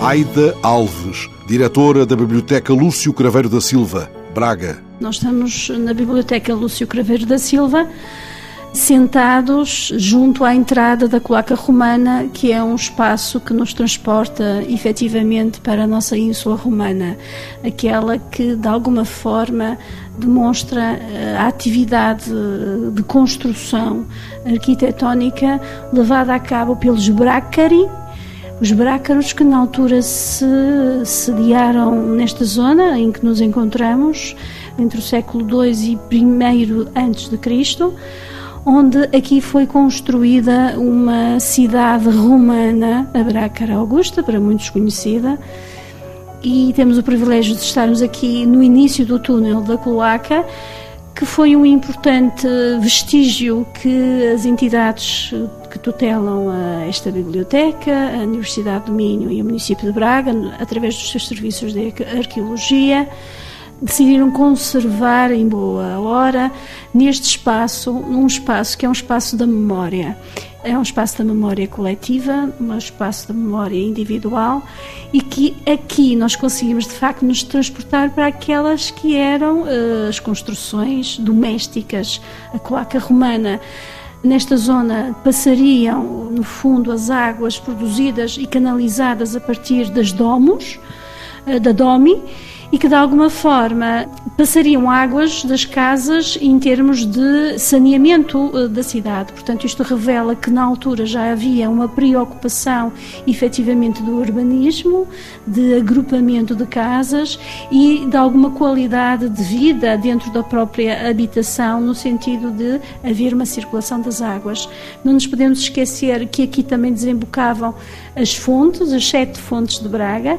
Aida Alves, diretora da Biblioteca Lúcio Craveiro da Silva, Braga. Nós estamos na Biblioteca Lúcio Craveiro da Silva, sentados junto à entrada da Cloaca Romana, que é um espaço que nos transporta efetivamente para a nossa ínsula romana, aquela que de alguma forma demonstra eh, a atividade de construção arquitetónica levada a cabo pelos Brácari, os brácaros que na altura se sediaram nesta zona em que nos encontramos, entre o século II e I antes de Cristo, onde aqui foi construída uma cidade romana, a Brácara Augusta, para muitos conhecida, e temos o privilégio de estarmos aqui no início do túnel da cloaca, que foi um importante vestígio que as entidades que tutelam esta biblioteca, a Universidade do Minho e o município de Braga, através dos seus serviços de arqueologia, decidiram conservar em boa hora neste espaço, num espaço que é um espaço da memória. É um espaço da memória coletiva, um espaço da memória individual e que aqui nós conseguimos de facto nos transportar para aquelas que eram uh, as construções domésticas, a cloaca romana. Nesta zona passariam, no fundo, as águas produzidas e canalizadas a partir das domos, uh, da DOMI, e que de alguma forma passariam águas das casas em termos de saneamento eh, da cidade. Portanto, isto revela que na altura já havia uma preocupação efetivamente do urbanismo, de agrupamento de casas e de alguma qualidade de vida dentro da própria habitação, no sentido de haver uma circulação das águas. Não nos podemos esquecer que aqui também desembocavam as fontes, as sete fontes de Braga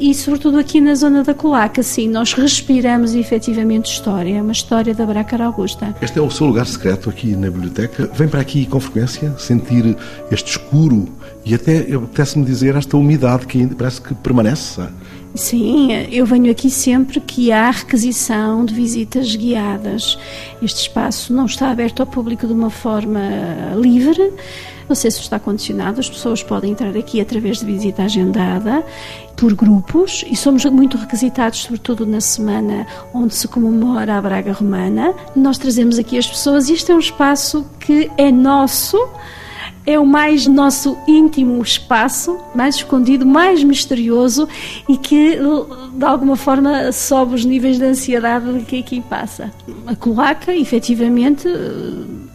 e sobretudo aqui na zona da Colaca, sim, nós respiramos efetivamente história, é uma história da Brácara Augusta. Este é o seu lugar secreto aqui na biblioteca. Vem para aqui com frequência sentir este escuro e até, apetece-me dizer, esta umidade que parece que permanece. Sim, eu venho aqui sempre que há requisição de visitas guiadas. Este espaço não está aberto ao público de uma forma livre, o acesso está condicionado, as pessoas podem entrar aqui através de visita agendada por grupos e somos muito requisitados, sobretudo na semana onde se comemora a Braga Romana. Nós trazemos aqui as pessoas e este é um espaço que é nosso é o mais nosso íntimo espaço, mais escondido, mais misterioso e que de alguma forma sobe os níveis de ansiedade que aqui passa. A cloaca, efetivamente,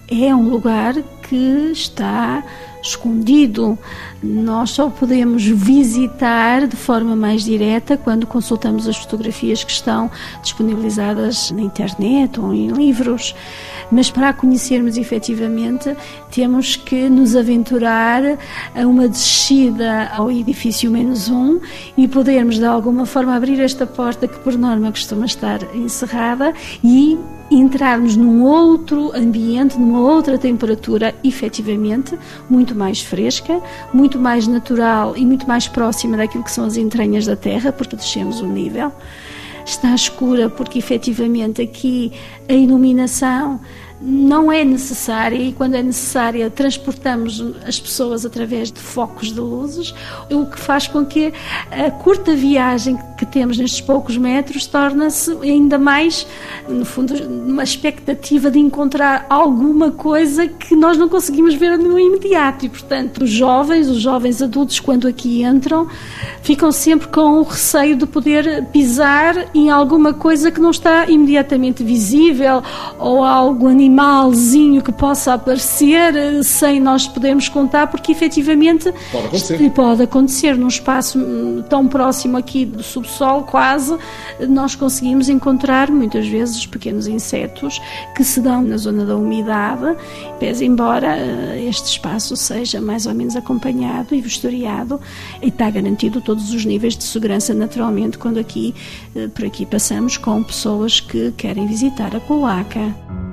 é um lugar que está escondido. Nós só podemos visitar de forma mais direta quando consultamos as fotografias que estão disponibilizadas na internet ou em livros. Mas para a conhecermos efetivamente, temos que nos aventurar a uma descida ao edifício menos um e podermos de alguma forma abrir esta porta que por norma costuma estar encerrada e entrarmos num outro ambiente, numa outra temperatura, efetivamente, muito mais fresca, muito mais natural e muito mais próxima daquilo que são as entranhas da Terra, porque descemos o nível. Está escura porque efetivamente aqui a iluminação não é necessária e quando é necessária transportamos as pessoas através de focos de luzes, o que faz com que a curta viagem temos nestes poucos metros torna-se ainda mais, no fundo, uma expectativa de encontrar alguma coisa que nós não conseguimos ver no imediato. E, portanto, os jovens, os jovens adultos, quando aqui entram, ficam sempre com o receio de poder pisar em alguma coisa que não está imediatamente visível ou algo animal animalzinho que possa aparecer eh, sem nós podermos contar, porque efetivamente pode acontecer, pode acontecer num espaço hum, tão próximo aqui do subsolo sol quase, nós conseguimos encontrar muitas vezes pequenos insetos que se dão na zona da umidade, pese embora eh, este espaço seja mais ou menos acompanhado e vistoriado e está garantido todos os níveis de segurança naturalmente quando aqui, eh, por aqui passamos com pessoas que querem visitar a colaca.